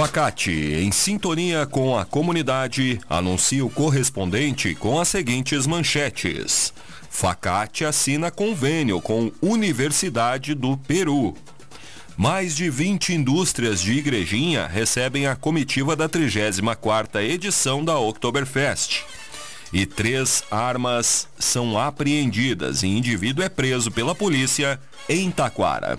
Facate, em sintonia com a comunidade, anuncia o correspondente com as seguintes manchetes. Facate assina convênio com Universidade do Peru. Mais de 20 indústrias de Igrejinha recebem a comitiva da 34ª edição da Oktoberfest. E três armas são apreendidas e indivíduo é preso pela polícia em Taquara.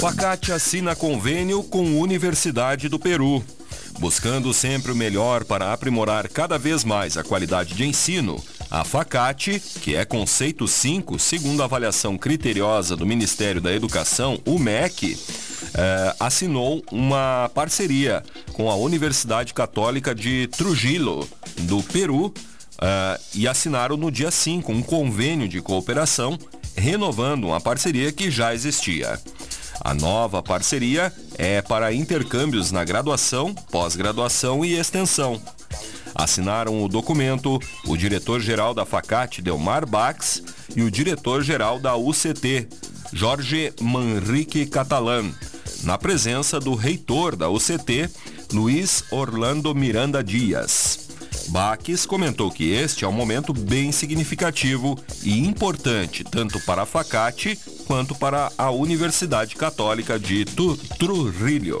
Facate assina convênio com Universidade do Peru. Buscando sempre o melhor para aprimorar cada vez mais a qualidade de ensino, a Facate, que é conceito 5, segundo a avaliação criteriosa do Ministério da Educação, o MEC, eh, assinou uma parceria com a Universidade Católica de Trujillo, do Peru, eh, e assinaram no dia 5 um convênio de cooperação, renovando uma parceria que já existia. A nova parceria é para intercâmbios na graduação, pós-graduação e extensão. Assinaram o documento o diretor-geral da Facate, Delmar Bax, e o diretor-geral da UCT, Jorge Manrique Catalan, na presença do reitor da UCT, Luiz Orlando Miranda Dias. Baques comentou que este é um momento bem significativo e importante tanto para a Facate quanto para a Universidade Católica de Trujillo.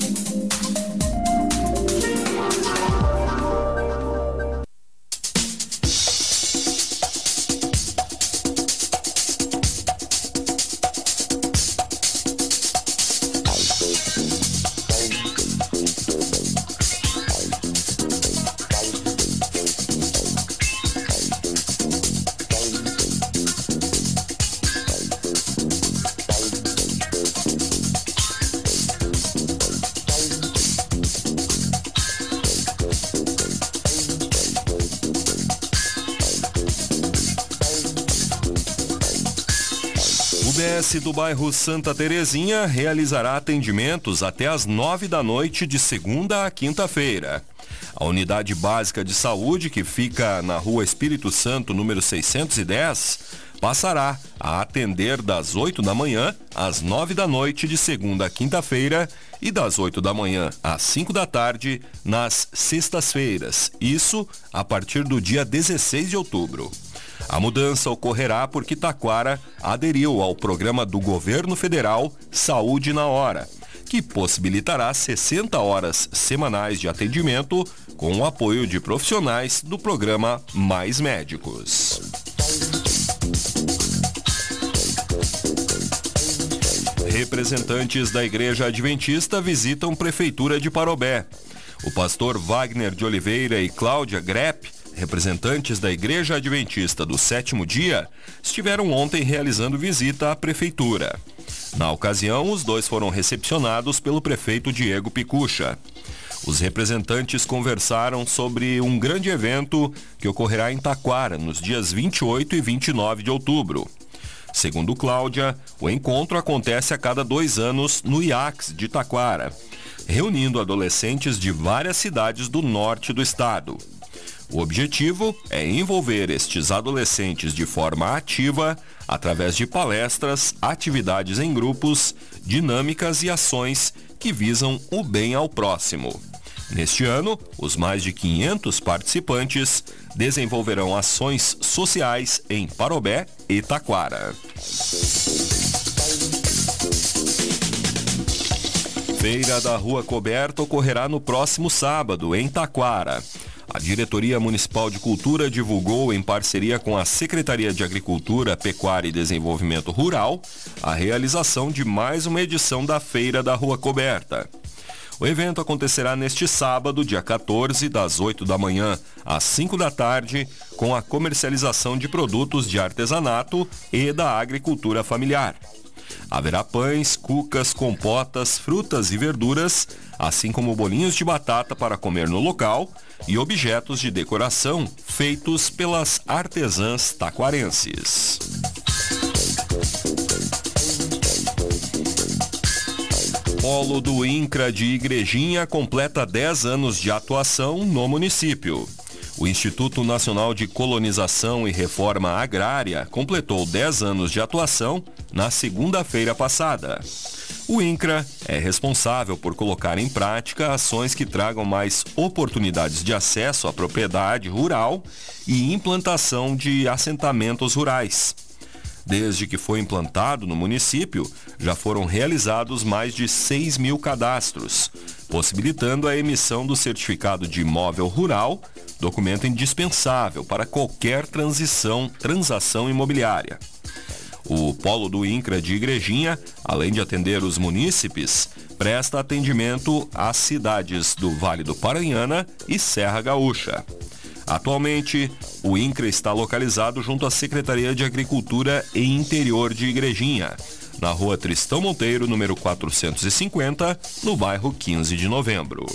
UBS do bairro Santa Terezinha realizará atendimentos até às nove da noite de segunda a quinta-feira. A unidade básica de saúde, que fica na rua Espírito Santo, número 610, passará a atender das 8 da manhã às 9 da noite de segunda a quinta-feira e das 8 da manhã às 5 da tarde nas sextas-feiras. Isso a partir do dia 16 de outubro. A mudança ocorrerá porque Taquara aderiu ao programa do governo federal Saúde na Hora, que possibilitará 60 horas semanais de atendimento com o apoio de profissionais do programa Mais Médicos. Representantes da Igreja Adventista visitam Prefeitura de Parobé. O pastor Wagner de Oliveira e Cláudia Grepp representantes da Igreja Adventista do Sétimo Dia, estiveram ontem realizando visita à Prefeitura. Na ocasião, os dois foram recepcionados pelo prefeito Diego Picucha. Os representantes conversaram sobre um grande evento que ocorrerá em Taquara nos dias 28 e 29 de outubro. Segundo Cláudia, o encontro acontece a cada dois anos no IACS de Taquara, reunindo adolescentes de várias cidades do norte do estado. O objetivo é envolver estes adolescentes de forma ativa através de palestras, atividades em grupos, dinâmicas e ações que visam o bem ao próximo. Neste ano, os mais de 500 participantes desenvolverão ações sociais em Parobé e Taquara. Feira da Rua Coberta ocorrerá no próximo sábado, em Taquara. A Diretoria Municipal de Cultura divulgou, em parceria com a Secretaria de Agricultura, Pecuária e Desenvolvimento Rural, a realização de mais uma edição da Feira da Rua Coberta. O evento acontecerá neste sábado, dia 14, das 8 da manhã às 5 da tarde, com a comercialização de produtos de artesanato e da agricultura familiar. Haverá pães, cucas, compotas, frutas e verduras, assim como bolinhos de batata para comer no local e objetos de decoração feitos pelas artesãs taquarenses. Polo do INCRA de Igrejinha completa 10 anos de atuação no município. O Instituto Nacional de Colonização e Reforma Agrária completou 10 anos de atuação na segunda-feira passada. O INCRA é responsável por colocar em prática ações que tragam mais oportunidades de acesso à propriedade rural e implantação de assentamentos rurais. Desde que foi implantado no município, já foram realizados mais de 6 mil cadastros, possibilitando a emissão do certificado de imóvel rural, documento indispensável para qualquer transição, transação imobiliária. O polo do INCRA de Igrejinha, além de atender os munícipes, presta atendimento às cidades do Vale do Paranhana e Serra Gaúcha. Atualmente, o INCRA está localizado junto à Secretaria de Agricultura e Interior de Igrejinha, na rua Tristão Monteiro, número 450, no bairro 15 de Novembro.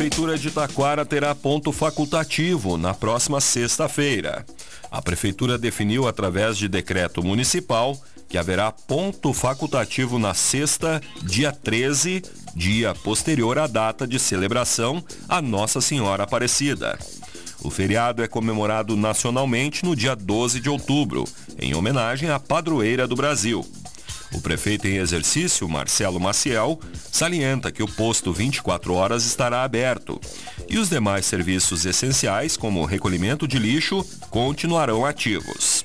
Prefeitura de Taquara terá ponto facultativo na próxima sexta-feira. A Prefeitura definiu, através de decreto municipal, que haverá ponto facultativo na sexta, dia 13, dia posterior à data de celebração a Nossa Senhora Aparecida. O feriado é comemorado nacionalmente no dia 12 de outubro, em homenagem à padroeira do Brasil. O prefeito em exercício, Marcelo Maciel, salienta que o posto 24 horas estará aberto e os demais serviços essenciais, como recolhimento de lixo, continuarão ativos.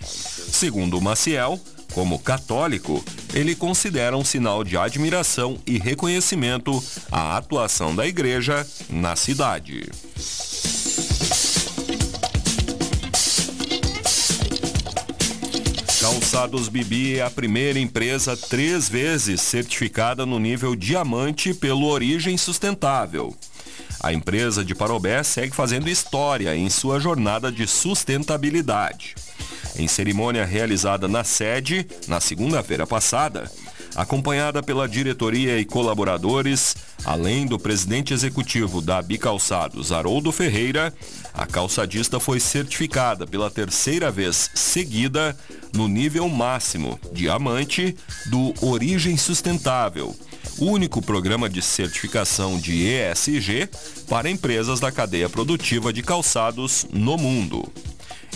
Segundo Maciel, como católico, ele considera um sinal de admiração e reconhecimento à atuação da igreja na cidade. Calçados Bibi é a primeira empresa três vezes certificada no nível diamante pelo Origem Sustentável. A empresa de Parobé segue fazendo história em sua jornada de sustentabilidade. Em cerimônia realizada na sede, na segunda-feira passada, acompanhada pela diretoria e colaboradores, além do presidente executivo da Bicalçados, Haroldo Ferreira, a calçadista foi certificada pela terceira vez seguida no nível máximo, diamante, do Origem Sustentável, único programa de certificação de ESG para empresas da cadeia produtiva de calçados no mundo.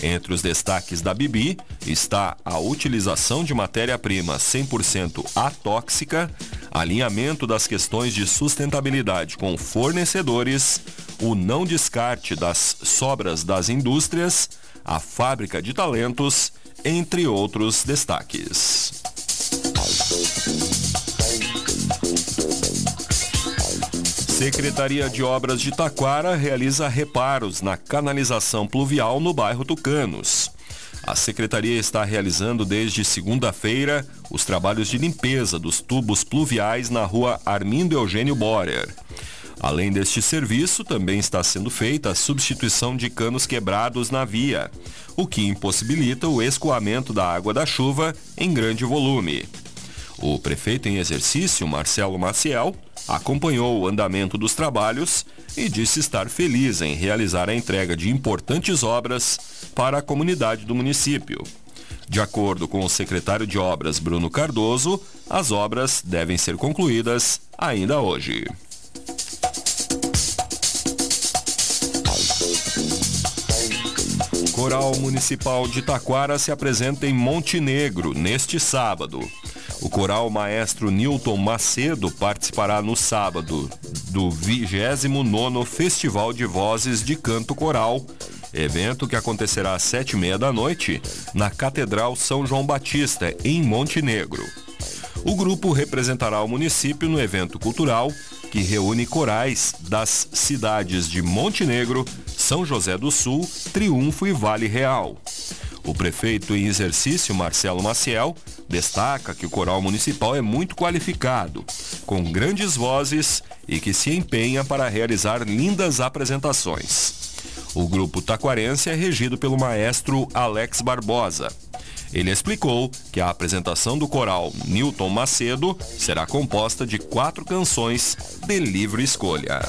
Entre os destaques da Bibi está a utilização de matéria-prima 100% atóxica, alinhamento das questões de sustentabilidade com fornecedores, o não descarte das sobras das indústrias, a fábrica de talentos, entre outros destaques. Secretaria de Obras de Taquara realiza reparos na canalização pluvial no bairro Tucanos. A secretaria está realizando desde segunda-feira os trabalhos de limpeza dos tubos pluviais na rua Armindo Eugênio Borer. Além deste serviço, também está sendo feita a substituição de canos quebrados na via, o que impossibilita o escoamento da água da chuva em grande volume. O prefeito em exercício, Marcelo Maciel, acompanhou o andamento dos trabalhos e disse estar feliz em realizar a entrega de importantes obras para a comunidade do município. De acordo com o secretário de Obras, Bruno Cardoso, as obras devem ser concluídas ainda hoje. Coral Municipal de Taquara se apresenta em Montenegro neste sábado. O coral maestro Newton Macedo participará no sábado do 29º Festival de Vozes de Canto Coral, evento que acontecerá às sete e meia da noite na Catedral São João Batista, em Montenegro. O grupo representará o município no evento cultural que reúne corais das cidades de Montenegro, São José do Sul, Triunfo e Vale Real. O prefeito em exercício, Marcelo Maciel, destaca que o coral municipal é muito qualificado, com grandes vozes e que se empenha para realizar lindas apresentações. O grupo taquarense é regido pelo maestro Alex Barbosa. Ele explicou que a apresentação do coral Newton Macedo será composta de quatro canções de livre escolha.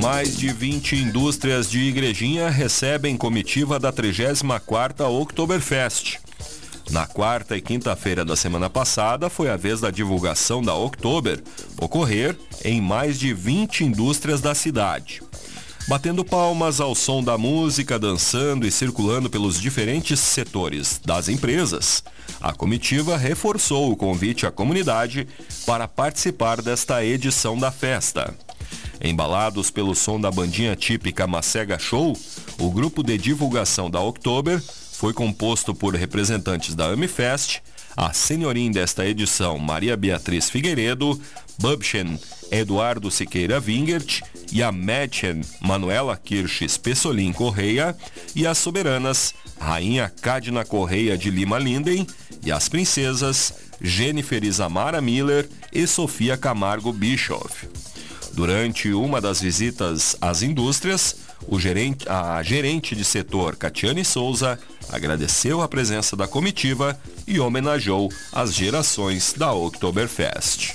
Mais de 20 indústrias de Igrejinha recebem comitiva da 34ª Oktoberfest. Na quarta e quinta-feira da semana passada foi a vez da divulgação da Oktober ocorrer em mais de 20 indústrias da cidade batendo palmas ao som da música, dançando e circulando pelos diferentes setores das empresas. A comitiva reforçou o convite à comunidade para participar desta edição da festa. Embalados pelo som da bandinha típica Macega Show, o grupo de divulgação da Oktober foi composto por representantes da Amifest, a senhorim desta edição Maria Beatriz Figueiredo, Bubchen Eduardo Siqueira Wingert e a Mädchen Manuela Kirsch Pessolim Correia e as soberanas Rainha Cadna Correia de Lima Linden e as princesas Jennifer Isamara Miller e Sofia Camargo Bischoff. Durante uma das visitas às indústrias, gerente, a gerente de setor Catiane Souza agradeceu a presença da comitiva e homenageou as gerações da Oktoberfest.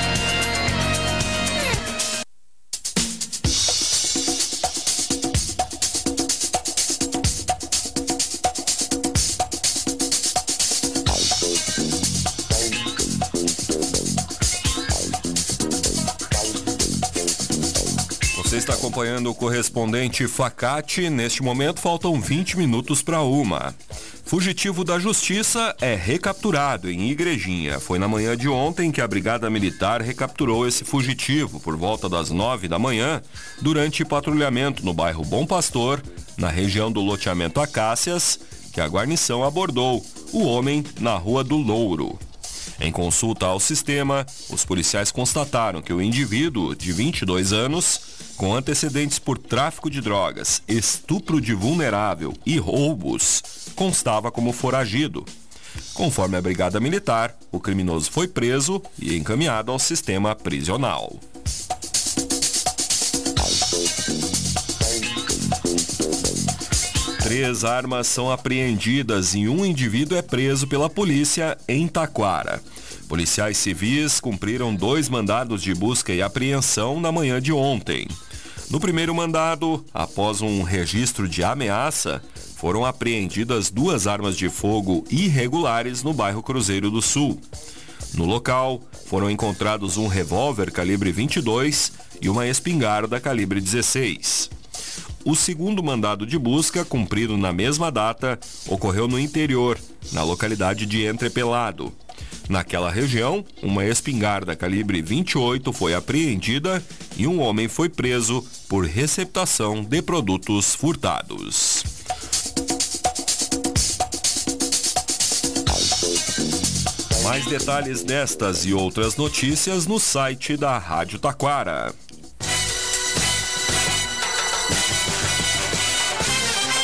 Acompanhando o correspondente Facate. Neste momento faltam 20 minutos para uma. Fugitivo da Justiça é recapturado em Igrejinha. Foi na manhã de ontem que a Brigada Militar recapturou esse fugitivo por volta das 9 da manhã, durante patrulhamento no bairro Bom Pastor, na região do loteamento Acácias, que a guarnição abordou o homem na Rua do Louro. Em consulta ao sistema, os policiais constataram que o indivíduo, de 22 anos, com antecedentes por tráfico de drogas, estupro de vulnerável e roubos, constava como foragido. Conforme a Brigada Militar, o criminoso foi preso e encaminhado ao sistema prisional. Três armas são apreendidas e um indivíduo é preso pela polícia em Taquara. Policiais civis cumpriram dois mandados de busca e apreensão na manhã de ontem. No primeiro mandado, após um registro de ameaça, foram apreendidas duas armas de fogo irregulares no bairro Cruzeiro do Sul. No local, foram encontrados um revólver calibre 22 e uma espingarda calibre 16. O segundo mandado de busca, cumprido na mesma data, ocorreu no interior, na localidade de Entrepelado. Naquela região, uma espingarda calibre 28 foi apreendida e um homem foi preso por receptação de produtos furtados. Mais detalhes destas e outras notícias no site da Rádio Taquara.